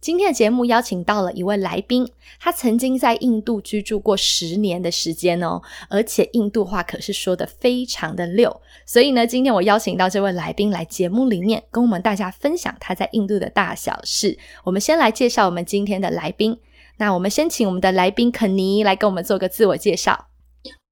今天的节目邀请到了一位来宾，他曾经在印度居住过十年的时间哦，而且印度话可是说的非常的溜。所以呢，今天我邀请到这位来宾来节目里面跟我们大家分享他在印度的大小事。我们先来介绍我们今天的来宾。那我们先请我们的来宾肯尼来跟我们做个自我介绍。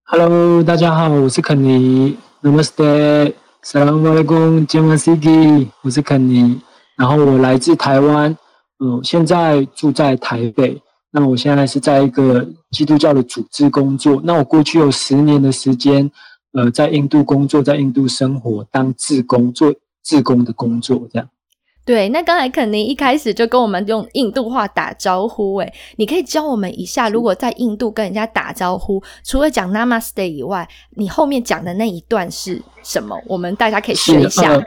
Hello，大家好，我是肯尼。Namaste，Salam，Alaikum，Jamasiki，我是肯尼。然后我来自台湾。嗯，现在住在台北。那我现在是在一个基督教的组织工作。那我过去有十年的时间，呃，在印度工作，在印度生活，当志工，做志工的工作，这样。对，那刚才肯尼一开始就跟我们用印度话打招呼，诶，你可以教我们一下，如果在印度跟人家打招呼，除了讲 Namaste 以外，你后面讲的那一段是什么？我们大家可以学一下。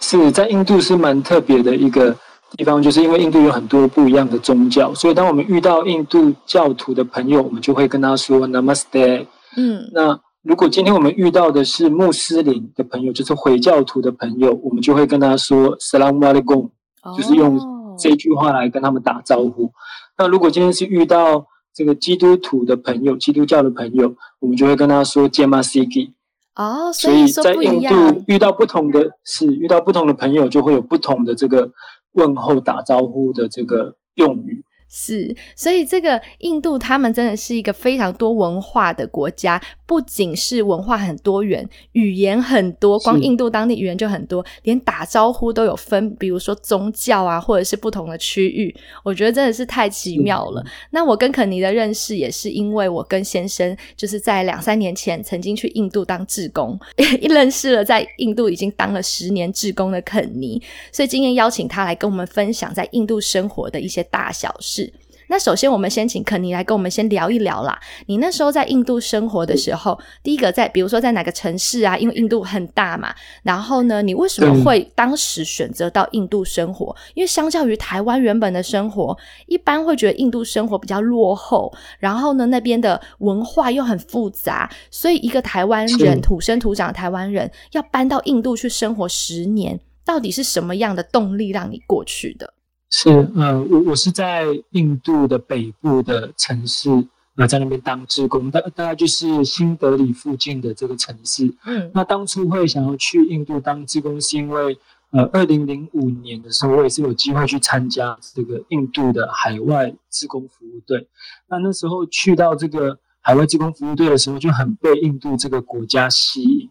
是在印度是蛮特别的一个。地方就是因为印度有很多不一样的宗教，所以当我们遇到印度教徒的朋友，我们就会跟他说 Namaste。嗯，那如果今天我们遇到的是穆斯林的朋友，就是回教徒的朋友，我们就会跟他说 Salam Alaikum，就是用这句话来跟他们打招呼。那如果今天是遇到这个基督徒的朋友，基督教的朋友，我们就会跟他说 Jamasiki。哦，所以在印度遇到不同的是遇到不同的朋友，就会有不同的这个。问候打招呼的这个用语。是，所以这个印度他们真的是一个非常多文化的国家，不仅是文化很多元，语言很多，光印度当地语言就很多，连打招呼都有分，比如说宗教啊，或者是不同的区域，我觉得真的是太奇妙了。那我跟肯尼的认识也是因为我跟先生就是在两三年前曾经去印度当志工，一 认识了在印度已经当了十年志工的肯尼，所以今天邀请他来跟我们分享在印度生活的一些大小事。那首先，我们先请肯尼来跟我们先聊一聊啦。你那时候在印度生活的时候，第一个在，比如说在哪个城市啊？因为印度很大嘛。然后呢，你为什么会当时选择到印度生活？因为相较于台湾原本的生活，一般会觉得印度生活比较落后。然后呢，那边的文化又很复杂，所以一个台湾人土生土长的台湾人要搬到印度去生活十年，到底是什么样的动力让你过去的？是，呃，我我是在印度的北部的城市，呃，在那边当志工，大大概就是新德里附近的这个城市。嗯，那当初会想要去印度当志工，是因为，呃，二零零五年的时候，我也是有机会去参加这个印度的海外志工服务队。那那时候去到这个海外志工服务队的时候，就很被印度这个国家吸引。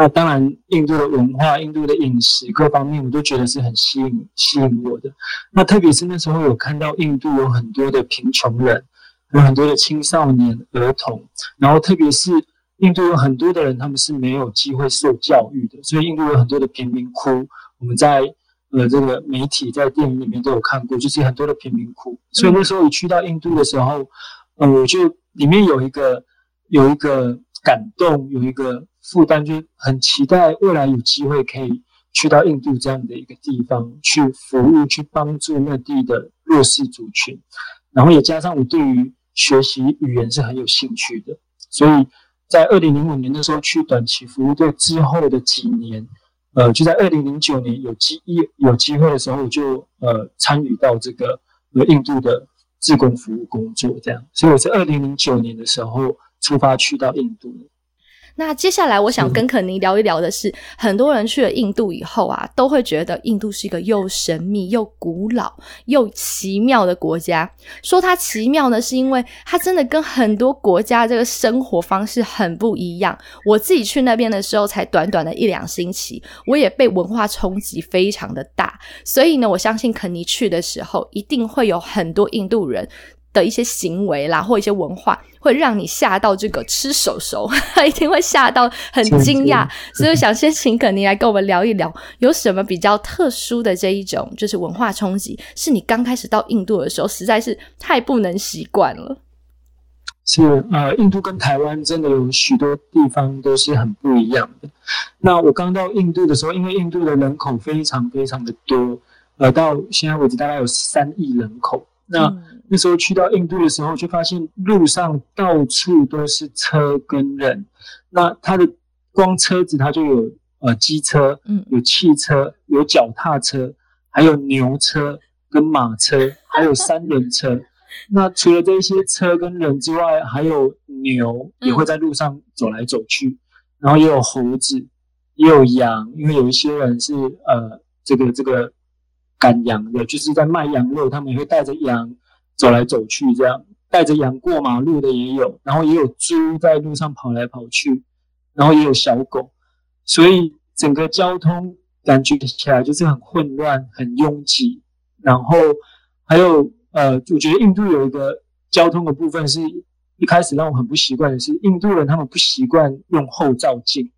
那当然，印度的文化、印度的饮食各方面，我都觉得是很吸引吸引我的。那特别是那时候有看到印度有很多的贫穷人，有很多的青少年、儿童，然后特别是印度有很多的人，他们是没有机会受教育的，所以印度有很多的贫民窟。我们在呃这个媒体在电影里面都有看过，就是很多的贫民窟。所以那时候我去到印度的时候，呃，我就里面有一个有一个感动，有一个。负担就很期待未来有机会可以去到印度这样的一个地方去服务，去帮助那地的弱势族群，然后也加上我对于学习语言是很有兴趣的，所以在二零零五年的时候去短期服务队之后的几年，呃，就在二零零九年有机一有机会的时候，我就呃参与到这个呃印度的志工服务工作，这样，所以我是二零零九年的时候出发去到印度。那接下来我想跟肯尼聊一聊的是，很多人去了印度以后啊，都会觉得印度是一个又神秘又古老又奇妙的国家。说它奇妙呢，是因为它真的跟很多国家这个生活方式很不一样。我自己去那边的时候，才短短的一两星期，我也被文化冲击非常的大。所以呢，我相信肯尼去的时候，一定会有很多印度人。的一些行为啦，或一些文化，会让你吓到这个吃手手，一定会吓到很惊讶。所以想先请肯尼来跟我们聊一聊，有什么比较特殊的这一种，就是文化冲击，是你刚开始到印度的时候，实在是太不能习惯了。是呃，印度跟台湾真的有许多地方都是很不一样的。那我刚到印度的时候，因为印度的人口非常非常的多，呃，到现在为止大概有三亿人口。那那时候去到印度的时候，就发现路上到处都是车跟人。那它的光车子它就有呃机车，嗯，有汽车，有脚踏车，还有牛车跟马车，还有三轮车。那除了这些车跟人之外，还有牛也会在路上走来走去，然后也有猴子，也有羊，因为有一些人是呃这个这个赶羊的，就是在卖羊肉，他们也会带着羊走来走去，这样带着羊过马路的也有，然后也有猪在路上跑来跑去，然后也有小狗，所以整个交通感觉起来就是很混乱、很拥挤，然后还有。呃，我觉得印度有一个交通的部分是一开始让我很不习惯的是，印度人他们不习惯用后照镜，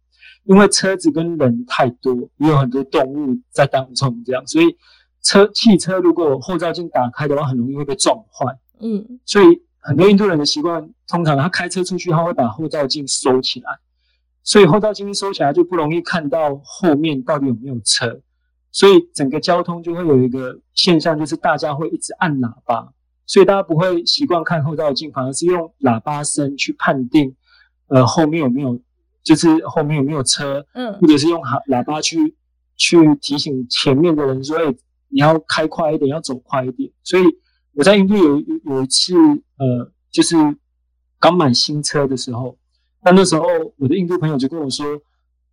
因为车子跟人太多，也有很多动物在当中，这样，所以车汽车如果后照镜打开的话，很容易会被撞坏。嗯，所以很多印度人的习惯，通常他开车出去，他会把后照镜收起来，所以后照镜一收起来，就不容易看到后面到底有没有车。所以整个交通就会有一个现象，就是大家会一直按喇叭，所以大家不会习惯看后照镜，反而是用喇叭声去判定，呃，后面有没有，就是后面有没有车，嗯，或者是用喇喇叭去去提醒前面的人说，哎，你要开快一点，要走快一点。所以我在印度有有一次，呃，就是刚买新车的时候，那那时候我的印度朋友就跟我说。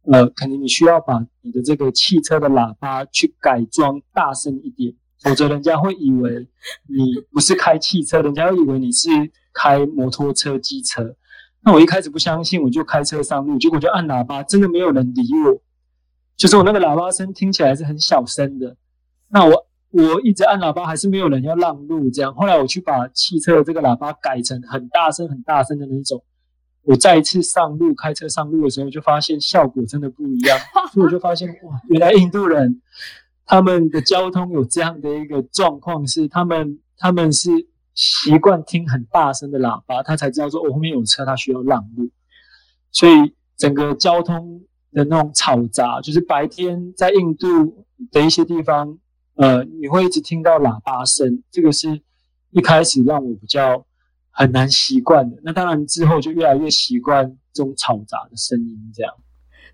呃，肯定你需要把你的这个汽车的喇叭去改装大声一点，否则人家会以为你不是开汽车，人家会以为你是开摩托车、机车。那我一开始不相信，我就开车上路，结果就按喇叭，真的没有人理我，就是我那个喇叭声听起来是很小声的。那我我一直按喇叭，还是没有人要让路，这样。后来我去把汽车的这个喇叭改成很大声、很大声的那种。我再一次上路开车上路的时候，就发现效果真的不一样，所以我就发现哇，原来印度人他们的交通有这样的一个状况，是他们他们是习惯听很大声的喇叭，他才知道说我后面有车，他需要让路。所以整个交通的那种嘈杂，就是白天在印度的一些地方，呃，你会一直听到喇叭声，这个是一开始让我比较。很难习惯的，那当然之后就越来越习惯这种嘈杂的声音。这样，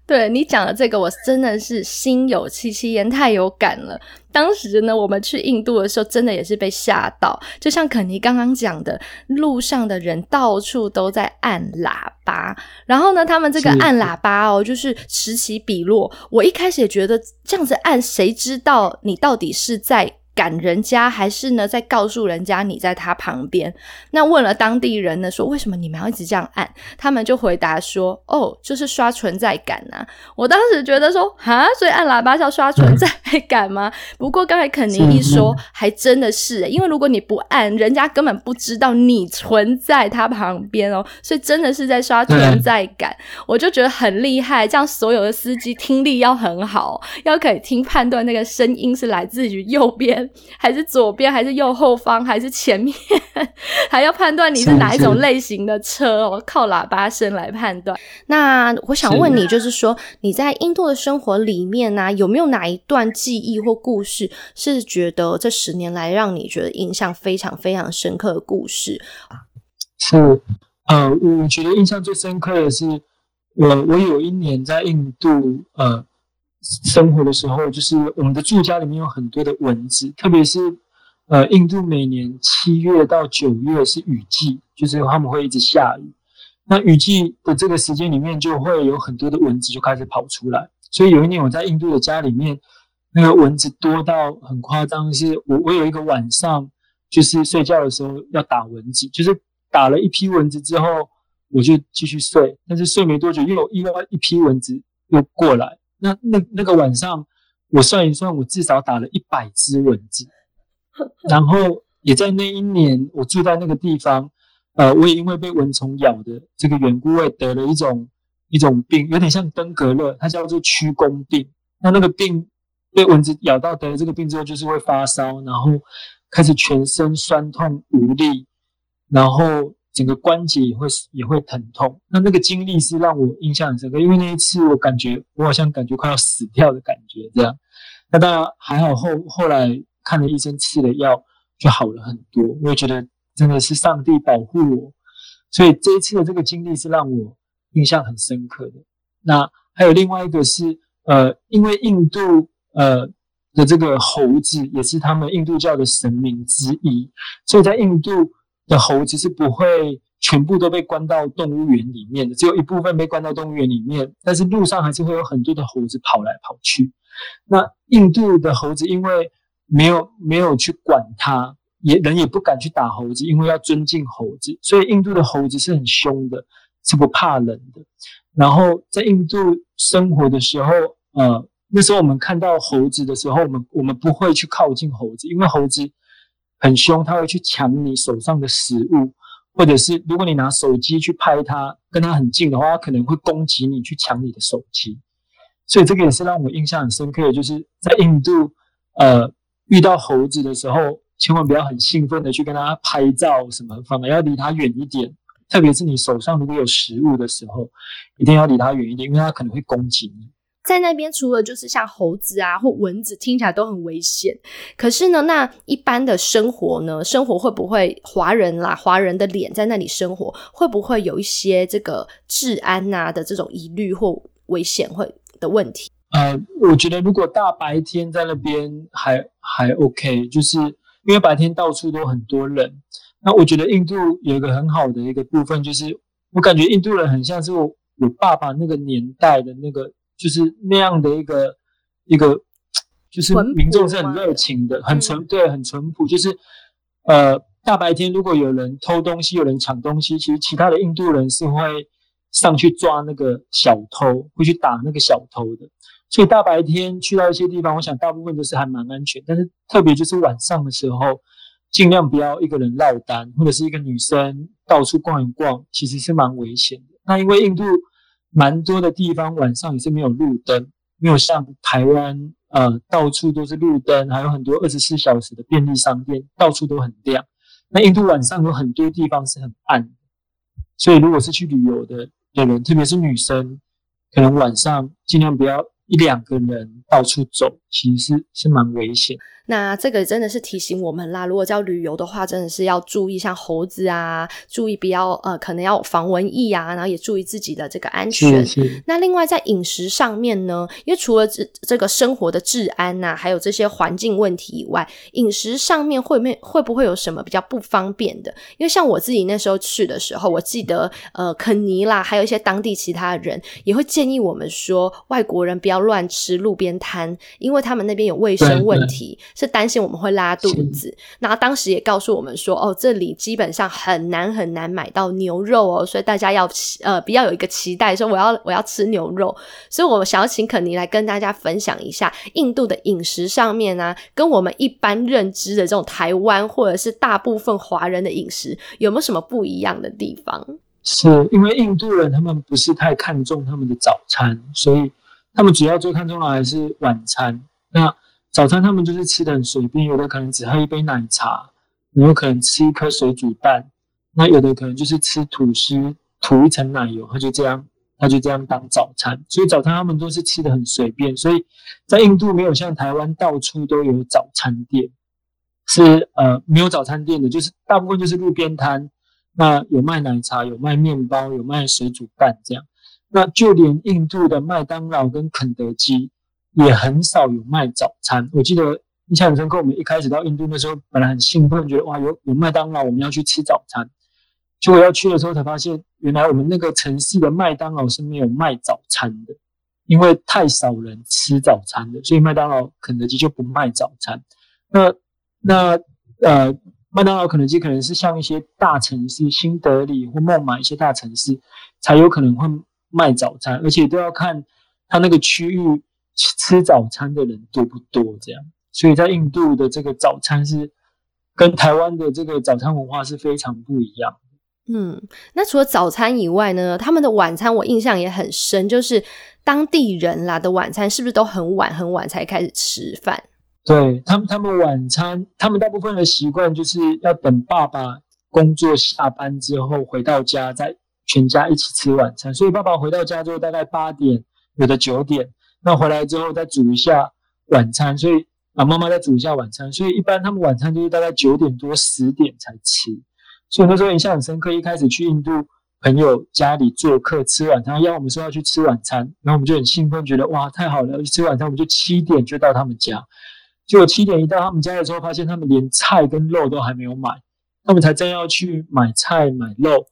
对你讲的这个，我真的是心有戚戚焉，太有感了。当时呢，我们去印度的时候，真的也是被吓到。就像肯尼刚刚讲的，路上的人到处都在按喇叭，然后呢，他们这个按喇叭哦，就是此起彼落。我一开始也觉得这样子按，谁知道你到底是在。赶人家还是呢，在告诉人家你在他旁边。那问了当地人呢，说为什么你们要一直这样按？他们就回答说：“哦，就是刷存在感呐。”我当时觉得说：“哈，所以按喇叭是要刷存在感吗？”不过刚才肯尼一说，还真的是，因为如果你不按，人家根本不知道你存在他旁边哦。所以真的是在刷存在感。我就觉得很厉害，这样所有的司机听力要很好，要可以听判断那个声音是来自于右边。还是左边，还是右后方，还是前面，还要判断你是哪一种类型的车哦，靠喇叭声来判断。那我想问你，就是说你在印度的生活里面呢，有没有哪一段记忆或故事，是觉得这十年来让你觉得印象非常非常深刻的故事是，呃，我觉得印象最深刻的是，我我有一年在印度，呃。生活的时候，就是我们的住家里面有很多的蚊子，特别是呃，印度每年七月到九月是雨季，就是他们会一直下雨。那雨季的这个时间里面，就会有很多的蚊子就开始跑出来。所以有一年我在印度的家里面，那个蚊子多到很夸张，是我我有一个晚上就是睡觉的时候要打蚊子，就是打了一批蚊子之后，我就继续睡，但是睡没多久又有另外一批蚊子又过来。那那那个晚上，我算一算，我至少打了一百只蚊子，然后也在那一年，我住在那个地方，呃，我也因为被蚊虫咬的这个缘故，我也得了一种一种病，有点像登革热，它叫做曲弓病。那那个病被蚊子咬到得了这个病之后，就是会发烧，然后开始全身酸痛无力，然后整个关节也会也会疼痛。那那个经历是让我印象很深刻，因为那一次我感觉我好像感觉快要死掉的感觉这样。那当然还好，后后来看了医生，吃了药就好了很多。我也觉得真的是上帝保护我，所以这一次的这个经历是让我印象很深刻的。那还有另外一个是，呃，因为印度呃的这个猴子也是他们印度教的神明之一，所以在印度的猴子是不会全部都被关到动物园里面的，只有一部分被关到动物园里面，但是路上还是会有很多的猴子跑来跑去。那印度的猴子因为没有没有去管它，也人也不敢去打猴子，因为要尊敬猴子，所以印度的猴子是很凶的，是不怕人的。然后在印度生活的时候，呃，那时候我们看到猴子的时候，我们我们不会去靠近猴子，因为猴子很凶，它会去抢你手上的食物，或者是如果你拿手机去拍它，跟它很近的话，它可能会攻击你，去抢你的手机。所以这个也是让我印象很深刻的，就是在印度，呃，遇到猴子的时候，千万不要很兴奋的去跟它拍照什么，反而要离它远一点。特别是你手上如果有食物的时候，一定要离它远一点，因为它可能会攻击你。在那边，除了就是像猴子啊或蚊子，听起来都很危险。可是呢，那一般的生活呢，生活会不会华人啦，华人的脸在那里生活，会不会有一些这个治安呐的这种疑虑或危险会的问题？呃，我觉得如果大白天在那边还还 OK，就是因为白天到处都很多人。那我觉得印度有一个很好的一个部分，就是我感觉印度人很像是我我爸爸那个年代的那个，就是那样的一个一个，就是民众是很热情的，很淳对，很淳朴。就是呃，大白天如果有人偷东西，有人抢东西，其实其他的印度人是会上去抓那个小偷，会去打那个小偷的。所以大白天去到一些地方，我想大部分都是还蛮安全，但是特别就是晚上的时候。尽量不要一个人落单，或者是一个女生到处逛一逛，其实是蛮危险的。那因为印度蛮多的地方晚上也是没有路灯，没有像台湾呃到处都是路灯，还有很多二十四小时的便利商店，到处都很亮。那印度晚上有很多地方是很暗，所以如果是去旅游的的人，特别是女生，可能晚上尽量不要一两个人到处走，其实是是蛮危险。那这个真的是提醒我们啦，如果叫旅游的话，真的是要注意像猴子啊，注意不要呃，可能要防蚊疫啊，然后也注意自己的这个安全。那另外在饮食上面呢，因为除了这这个生活的治安呐，还有这些环境问题以外，饮食上面会没会不会有什么比较不方便的？因为像我自己那时候去的时候，我记得呃，肯尼啦，还有一些当地其他人也会建议我们说，外国人不要乱吃路边摊，因为他们那边有卫生问题。是担心我们会拉肚子，然后当时也告诉我们说，哦，这里基本上很难很难买到牛肉哦，所以大家要呃不要有一个期待，说我要我要吃牛肉。所以我想要请肯尼来跟大家分享一下印度的饮食上面啊，跟我们一般认知的这种台湾或者是大部分华人的饮食有没有什么不一样的地方？是因为印度人他们不是太看重他们的早餐，所以他们主要最看重的还是晚餐。那早餐他们就是吃的很随便，有的可能只喝一杯奶茶，有可能吃一颗水煮蛋，那有的可能就是吃吐司涂一层奶油，他就这样，他就这样当早餐。所以早餐他们都是吃的很随便。所以在印度没有像台湾到处都有早餐店，是呃没有早餐店的，就是大部分就是路边摊。那有卖奶茶，有卖面包，有卖水煮蛋这样。那就连印度的麦当劳跟肯德基。也很少有卖早餐。我记得印象很深刻，我们一开始到印度那时候，本来很兴奋，觉得哇有有麦当劳，我们要去吃早餐。结果要去的时候才发现，原来我们那个城市的麦当劳是没有卖早餐的，因为太少人吃早餐的，所以麦当劳、肯德基就不卖早餐。那那呃，麦当劳、肯德基可能是像一些大城市，新德里或孟买一些大城市才有可能会卖早餐，而且都要看它那个区域。吃早餐的人多不多？这样，所以在印度的这个早餐是跟台湾的这个早餐文化是非常不一样。嗯，那除了早餐以外呢，他们的晚餐我印象也很深，就是当地人啦的晚餐是不是都很晚很晚才开始吃饭？对他们，他们晚餐，他们大部分的习惯就是要等爸爸工作下班之后回到家，再全家一起吃晚餐。所以爸爸回到家之后大概八点，有的九点，那回来之后再煮一下晚餐。所以啊，妈妈再煮一下晚餐。所以一般他们晚餐就是大概九点多十点才吃。所以那时候印象很深刻，一开始去印度朋友家里做客吃晚餐，要我们说要去吃晚餐，然后我们就很兴奋，觉得哇太好了，去吃晚餐，我们就七点就到他们家。结果七点一到他们家的时候，发现他们连菜跟肉都还没有买，他们才正要去买菜买肉，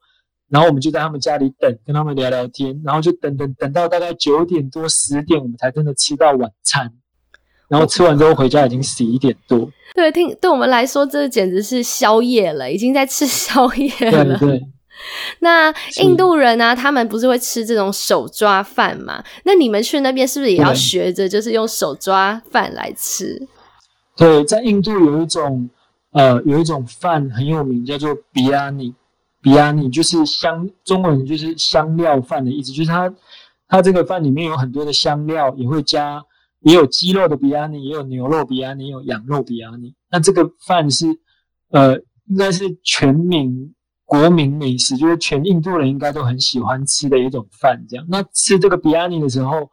然后我们就在他们家里等，跟他们聊聊天，然后就等等等到大概九点多十点，我们才真的吃到晚餐，然后吃完之后回家已经十一点多。对，听对我们来说，这简直是宵夜了，已经在吃宵夜了。对对。那印度人呢？他们不是会吃这种手抓饭吗？那你们去那边是不是也要学着，就是用手抓饭来吃？对，在印度有一种呃，有一种饭很有名，叫做比亚尼。比亚尼就是香，中文就是香料饭的意思，就是它它这个饭里面有很多的香料，也会加，也有鸡肉的比亚尼，也有牛肉比亚尼，也有羊肉比亚尼。那这个饭是呃，应该是全民国民美食，就是全印度人应该都很喜欢吃的一种饭。这样，那吃这个比亚尼的时候。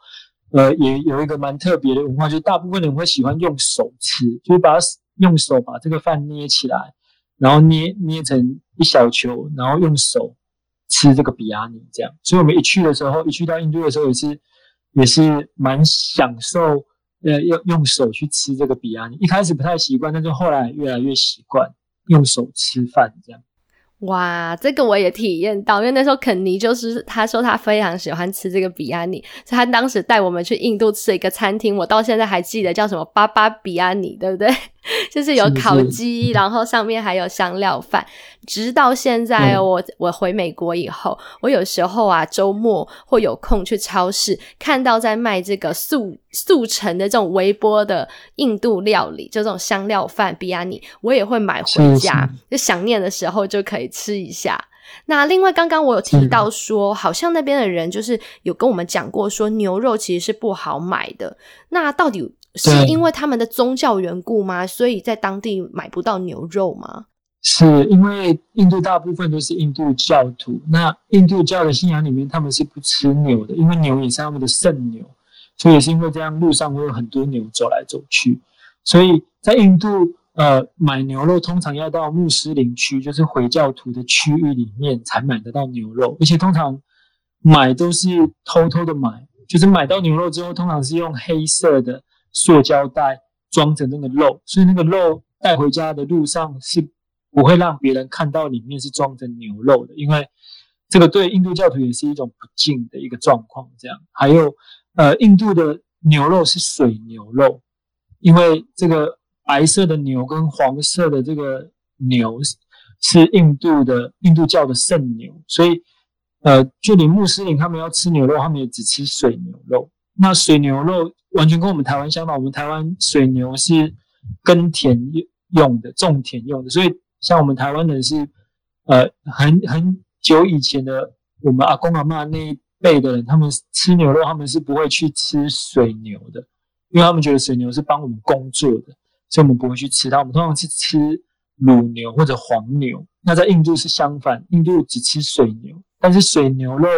呃，也有一个蛮特别的文化，就是大部分人会喜欢用手吃，就是把用手把这个饭捏起来，然后捏捏成一小球，然后用手吃这个比亚尼这样。所以我们一去的时候，一去到印度的时候，也是也是蛮享受，呃，用用手去吃这个比亚尼。一开始不太习惯，但是后来越来越习惯用手吃饭这样。哇，这个我也体验到，因为那时候肯尼就是他说他非常喜欢吃这个比亚尼，所以他当时带我们去印度吃一个餐厅，我到现在还记得叫什么巴巴比亚尼，对不对？就是有烤鸡，然后上面还有香料饭。直到现在，我我回美国以后，我有时候啊周末或有空去超市，看到在卖这个速速成的这种微波的印度料理，就这种香料饭比亚尼，我也会买回家，就想念的时候就可以吃一下。那另外，刚刚我有提到说，好像那边的人就是有跟我们讲过，说牛肉其实是不好买的。那到底？是因为他们的宗教缘故吗？所以在当地买不到牛肉吗？是因为印度大部分都是印度教徒，那印度教的信仰里面他们是不吃牛的，因为牛也是他们的圣牛，所以也是因为这样路上会有很多牛走来走去，所以在印度呃买牛肉通常要到穆斯林区，就是回教徒的区域里面才买得到牛肉，而且通常买都是偷偷的买，就是买到牛肉之后，通常是用黑色的。塑胶袋装着那个肉，所以那个肉带回家的路上是不会让别人看到里面是装着牛肉的，因为这个对印度教徒也是一种不敬的一个状况。这样，还有呃，印度的牛肉是水牛肉，因为这个白色的牛跟黄色的这个牛是印度的印度教的圣牛，所以呃，就连穆斯林他们要吃牛肉，他们也只吃水牛肉。那水牛肉完全跟我们台湾相反，我们台湾水牛是耕田用的，种田用的，所以像我们台湾人是，呃，很很久以前的我们阿公阿妈那一辈的人，他们吃牛肉，他们是不会去吃水牛的，因为他们觉得水牛是帮我们工作的，所以我们不会去吃它。我们通常是吃乳牛或者黄牛。那在印度是相反，印度只吃水牛，但是水牛肉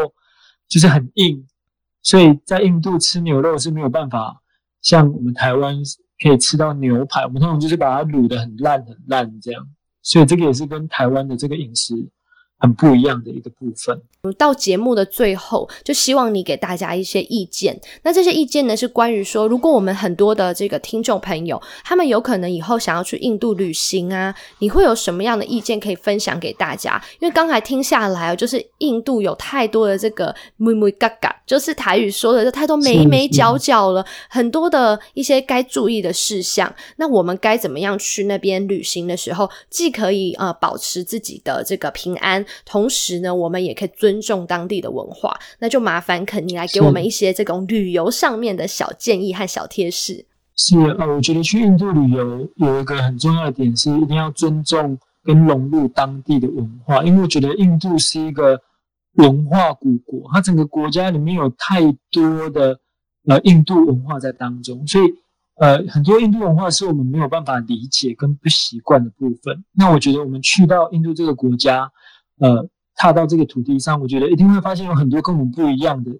就是很硬。所以在印度吃牛肉是没有办法像我们台湾可以吃到牛排，我们通常就是把它卤的很烂很烂这样，所以这个也是跟台湾的这个饮食。很不一样的一个部分。到节目的最后，就希望你给大家一些意见。那这些意见呢，是关于说，如果我们很多的这个听众朋友，他们有可能以后想要去印度旅行啊，你会有什么样的意见可以分享给大家？因为刚才听下来，就是印度有太多的这个木木嘎嘎，就是台语说的，就太多眉眉角角了，很多的一些该注意的事项。那我们该怎么样去那边旅行的时候，既可以呃保持自己的这个平安？同时呢，我们也可以尊重当地的文化。那就麻烦肯尼来给我们一些这种旅游上面的小建议和小贴士。是呃，我觉得去印度旅游有一个很重要的点是，一定要尊重跟融入当地的文化。因为我觉得印度是一个文化古国，它整个国家里面有太多的呃印度文化在当中，所以呃，很多印度文化是我们没有办法理解跟不习惯的部分。那我觉得我们去到印度这个国家，呃，踏到这个土地上，我觉得一定会发现有很多跟我们不一样的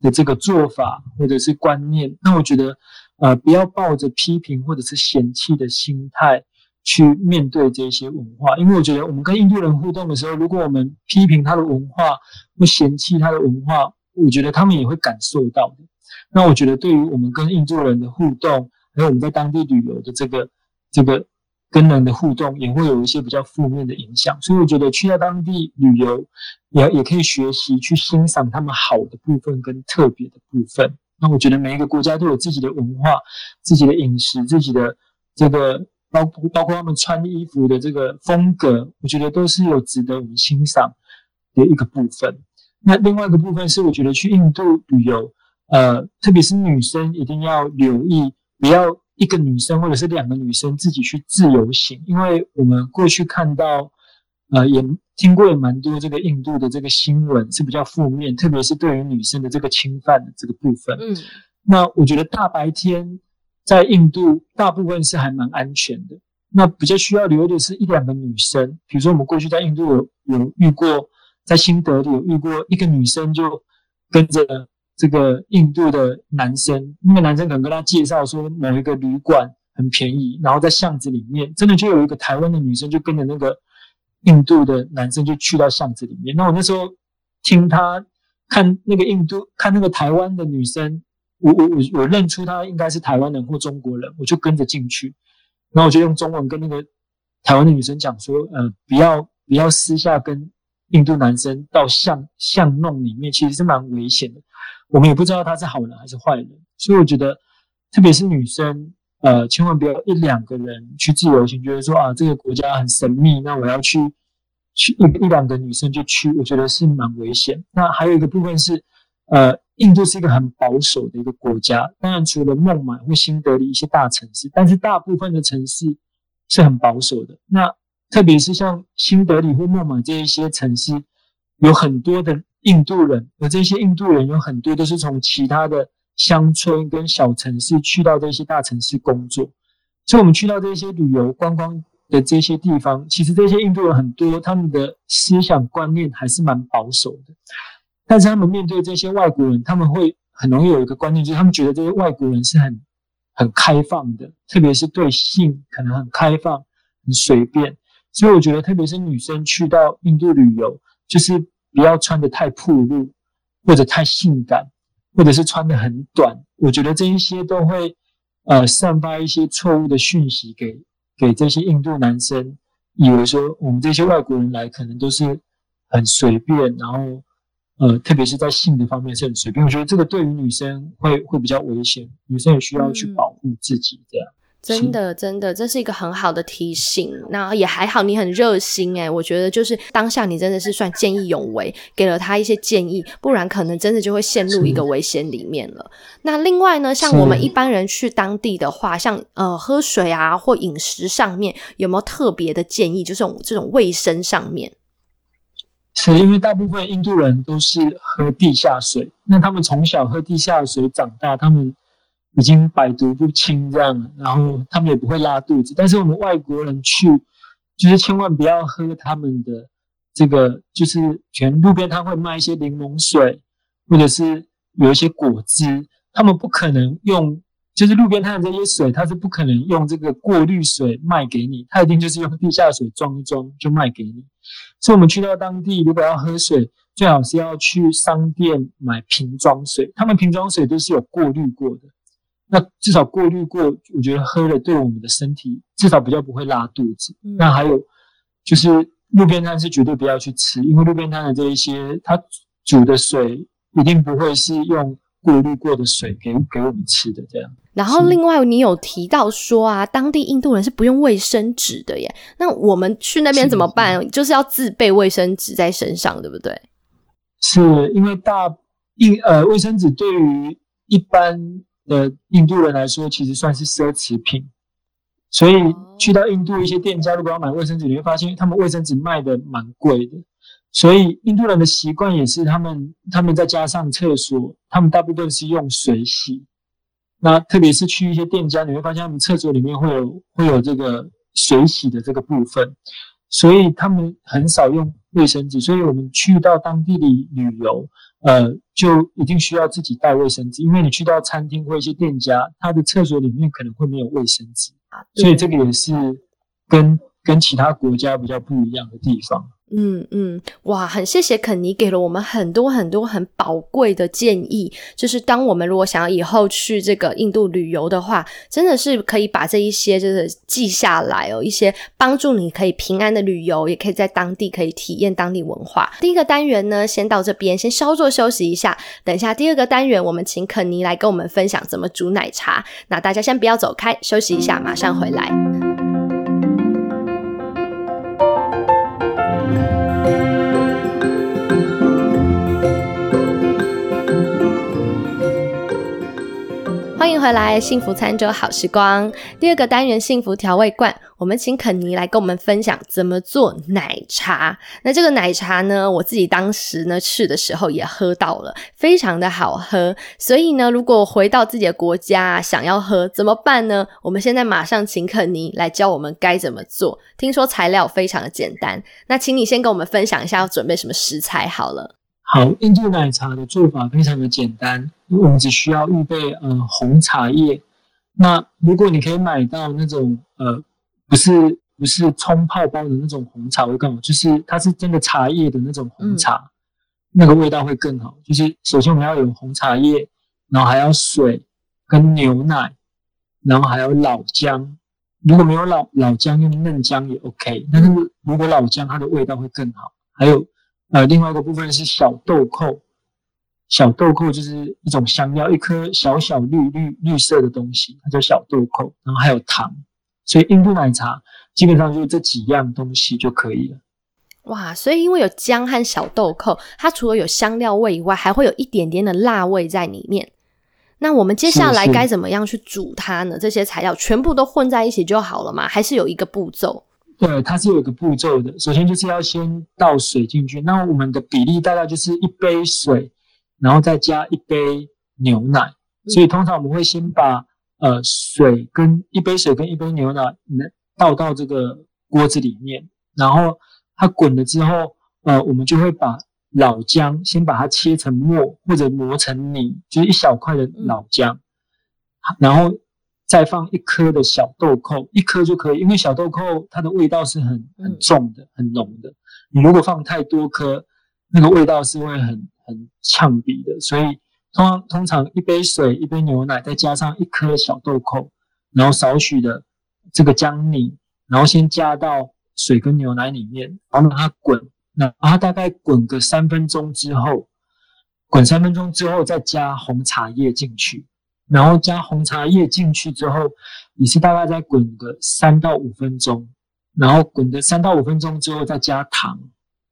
的这个做法或者是观念。那我觉得，呃，不要抱着批评或者是嫌弃的心态去面对这些文化，因为我觉得我们跟印度人互动的时候，如果我们批评他的文化或嫌弃他的文化，我觉得他们也会感受到的。那我觉得对于我们跟印度人的互动，还有我们在当地旅游的这个这个跟人的互动，也会有一些比较负面的影响。所以我觉得去到当地旅游，也也可以学习去欣赏他们好的部分跟特别的部分。那我觉得每一个国家都有自己的文化、自己的饮食、自己的这个包括包括他们穿衣服的这个风格，我觉得都是有值得我们欣赏的一个部分。那另外一个部分是，我觉得去印度旅游，呃，特别是女生一定要留意。不要一个女生或者是两个女生自己去自由行，因为我们过去看到，呃，也听过也蛮多这个印度的这个新闻是比较负面，特别是对于女生的这个侵犯的这个部分。嗯，那我觉得大白天在印度大部分是还蛮安全的。那比较需要留意的是一两个女生，比如说我们过去在印度有有遇过，在新德里有遇过一个女生就跟着。这个印度的男生，那个男生可能跟他介绍说某一个旅馆很便宜，然后在巷子里面，真的就有一个台湾的女生就跟着那个印度的男生就去到巷子里面。那我那时候听他看那个印度看那个台湾的女生，我我我我认出她应该是台湾人或中国人，我就跟着进去，然后我就用中文跟那个台湾的女生讲说，呃，不要不要私下跟印度男生到巷巷弄里面，其实是蛮危险的。我们也不知道他是好人还是坏人，所以我觉得，特别是女生，呃，千万不要一两个人去自由行，觉得说啊，这个国家很神秘，那我要去去一一两个女生就去，我觉得是蛮危险。那还有一个部分是，呃，印度是一个很保守的一个国家，当然除了孟买或新德里一些大城市，但是大部分的城市是很保守的。那特别是像新德里或孟买这一些城市，有很多的。印度人，而这些印度人有很多都是从其他的乡村跟小城市去到这些大城市工作，所以我们去到这些旅游观光的这些地方，其实这些印度人很多，他们的思想观念还是蛮保守的。但是他们面对这些外国人，他们会很容易有一个观念，就是他们觉得这些外国人是很很开放的，特别是对性可能很开放、很随便。所以我觉得，特别是女生去到印度旅游，就是。不要穿的太暴露，或者太性感，或者是穿的很短。我觉得这一些都会，呃，散发一些错误的讯息给给这些印度男生，以为说我们这些外国人来可能都是很随便，然后，呃，特别是在性的方面是很随便。我觉得这个对于女生会会比较危险，女生也需要去保护自己这样。真的，真的，这是一个很好的提醒。那也还好，你很热心哎，我觉得就是当下你真的是算见义勇为，给了他一些建议，不然可能真的就会陷入一个危险里面了。那另外呢，像我们一般人去当地的话，像呃喝水啊或饮食上面，有没有特别的建议？就是这种卫生上面，是因为大部分印度人都是喝地下水，那他们从小喝地下水长大，他们。已经百毒不侵这样，然后他们也不会拉肚子。但是我们外国人去，就是千万不要喝他们的这个，就是全路边摊会卖一些柠檬水，或者是有一些果汁，他们不可能用，就是路边摊的这些水，他是不可能用这个过滤水卖给你，他一定就是用地下水装一装就卖给你。所以，我们去到当地，如果要喝水，最好是要去商店买瓶装水，他们瓶装水都是有过滤过的。那至少过滤过，我觉得喝了对我们的身体至少比较不会拉肚子。那还有就是路边摊是绝对不要去吃，因为路边摊的这一些，它煮的水一定不会是用过滤过的水给给我们吃的这样。然后另外你有提到说啊，当地印度人是不用卫生纸的耶。那我们去那边怎么办？就是要自备卫生纸在身上，对不对？是因为大印呃卫生纸对于一般。的印度人来说，其实算是奢侈品，所以去到印度一些店家，如果要买卫生纸，你会发现他们卫生纸卖的蛮贵的。所以印度人的习惯也是，他们他们再加上厕所，他们大部分是用水洗。那特别是去一些店家，你会发现他们厕所里面会有会有这个水洗的这个部分，所以他们很少用卫生纸。所以我们去到当地里旅游，呃，就一定需要自己带卫生纸，因为你去到餐厅或一些店家，他的厕所里面可能会没有卫生纸啊。所以这个也是跟跟其他国家比较不一样的地方。嗯嗯，哇，很谢谢肯尼给了我们很多很多很宝贵的建议。就是当我们如果想要以后去这个印度旅游的话，真的是可以把这一些就是记下来哦，一些帮助你可以平安的旅游，也可以在当地可以体验当地文化。第一个单元呢，先到这边，先稍作休息一下。等一下第二个单元，我们请肯尼来跟我们分享怎么煮奶茶。那大家先不要走开，休息一下，马上回来。迎回来，幸福餐桌好时光。第二个单元幸福调味罐，我们请肯尼来跟我们分享怎么做奶茶。那这个奶茶呢，我自己当时呢去的时候也喝到了，非常的好喝。所以呢，如果回到自己的国家想要喝怎么办呢？我们现在马上请肯尼来教我们该怎么做。听说材料非常的简单，那请你先跟我们分享一下要准备什么食材好了。好，印度奶茶的做法非常的简单，我们只需要预备呃红茶叶。那如果你可以买到那种呃不是不是冲泡包的那种红茶会更好，就是它是真的茶叶的那种红茶，那个味道会更好。就是首先我们要有红茶叶，然后还要水跟牛奶，然后还有老姜。如果没有老老姜，用嫩姜也 OK。但是如果老姜，它的味道会更好。还有。呃，另外一个部分是小豆蔻，小豆蔻就是一种香料，一颗小小绿绿绿色的东西，它叫小豆蔻。然后还有糖，所以印度奶茶基本上就是这几样东西就可以了。哇，所以因为有姜和小豆蔻，它除了有香料味以外，还会有一点点的辣味在里面。那我们接下来该怎么样去煮它呢？这些材料全部都混在一起就好了吗？还是有一个步骤？对，它是有一个步骤的。首先就是要先倒水进去，那我们的比例大概就是一杯水，然后再加一杯牛奶。所以通常我们会先把呃水跟一杯水跟一杯牛奶倒到这个锅子里面，然后它滚了之后，呃，我们就会把老姜先把它切成末或者磨成泥，就是一小块的老姜，然后。再放一颗的小豆蔻，一颗就可以，因为小豆蔻它的味道是很很重的、很浓的。你如果放太多颗，那个味道是会很很呛鼻的。所以通常通常一杯水、一杯牛奶，再加上一颗小豆蔻，然后少许的这个姜泥，然后先加到水跟牛奶里面，然后让它滚。那它大概滚个三分钟之后，滚三分钟之后再加红茶叶进去。然后加红茶叶进去之后，也是大概再滚个三到五分钟，然后滚个三到五分钟之后再加糖，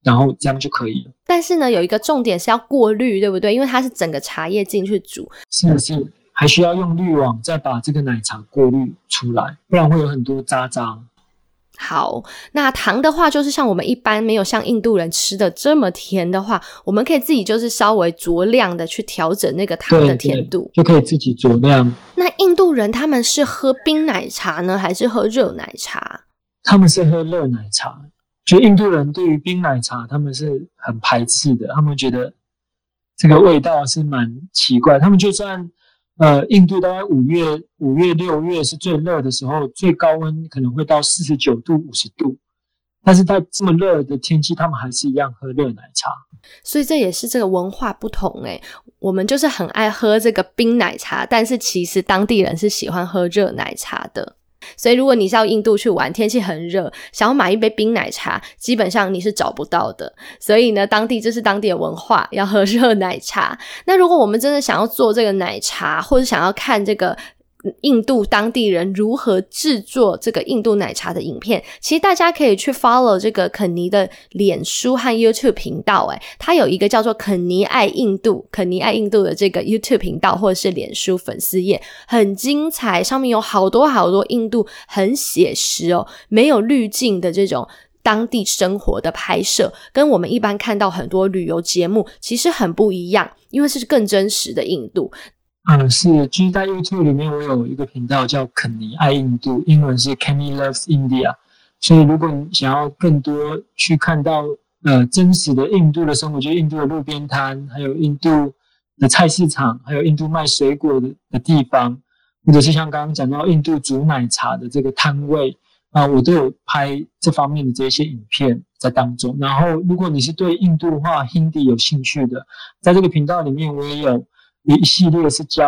然后这样就可以了。但是呢，有一个重点是要过滤，对不对？因为它是整个茶叶进去煮，是是，还需要用滤网再把这个奶茶过滤出来，不然会有很多渣渣。好，那糖的话，就是像我们一般没有像印度人吃的这么甜的话，我们可以自己就是稍微酌量的去调整那个糖的甜度，就可以自己酌量。那印度人他们是喝冰奶茶呢，还是喝热奶茶？他们是喝热奶茶。就印度人对于冰奶茶，他们是很排斥的，他们觉得这个味道是蛮奇怪。他们就算。呃，印度大概五月、五月、六月是最热的时候，最高温可能会到四十九度、五十度。但是在这么热的天气，他们还是一样喝热奶茶。所以这也是这个文化不同诶，我们就是很爱喝这个冰奶茶，但是其实当地人是喜欢喝热奶茶的。所以，如果你是到印度去玩，天气很热，想要买一杯冰奶茶，基本上你是找不到的。所以呢，当地这是当地的文化，要喝热奶茶。那如果我们真的想要做这个奶茶，或者想要看这个。印度当地人如何制作这个印度奶茶的影片，其实大家可以去 follow 这个肯尼的脸书和 YouTube 频道。诶，他有一个叫做“肯尼爱印度”、“肯尼爱印度”的这个 YouTube 频道或者是脸书粉丝页，很精彩，上面有好多好多印度很写实哦，没有滤镜的这种当地生活的拍摄，跟我们一般看到很多旅游节目其实很不一样，因为是更真实的印度。嗯，是，其实，在 YouTube 里面，我有一个频道叫肯尼爱印度，英文是 Kenny Loves India。所以，如果你想要更多去看到呃真实的印度的生活，就是印度的路边摊，还有印度的菜市场，还有印度卖水果的的地方，或者是像刚刚讲到印度煮奶茶的这个摊位啊，我都有拍这方面的这些影片在当中。然后，如果你是对印度话 Hindi 有兴趣的，在这个频道里面，我也有。一系列是教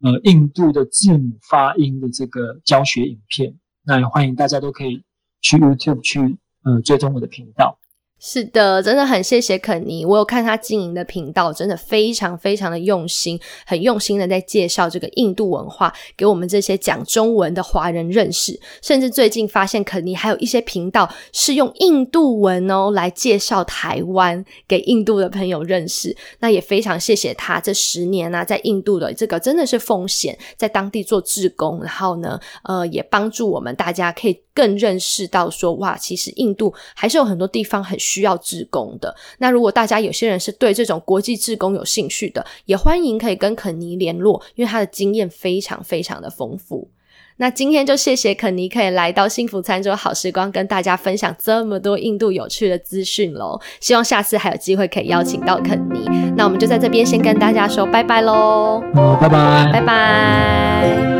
呃印度的字母发音的这个教学影片，那也欢迎大家都可以去 YouTube 去呃追踪我的频道。是的，真的很谢谢肯尼。我有看他经营的频道，真的非常非常的用心，很用心的在介绍这个印度文化给我们这些讲中文的华人认识。甚至最近发现肯尼还有一些频道是用印度文哦来介绍台湾给印度的朋友认识。那也非常谢谢他这十年呢，在印度的这个真的是奉献，在当地做志工，然后呢，呃，也帮助我们大家可以。更认识到说哇，其实印度还是有很多地方很需要志工的。那如果大家有些人是对这种国际志工有兴趣的，也欢迎可以跟肯尼联络，因为他的经验非常非常的丰富。那今天就谢谢肯尼可以来到幸福餐桌好时光，跟大家分享这么多印度有趣的资讯喽。希望下次还有机会可以邀请到肯尼。那我们就在这边先跟大家说拜拜喽。好，拜拜，拜拜。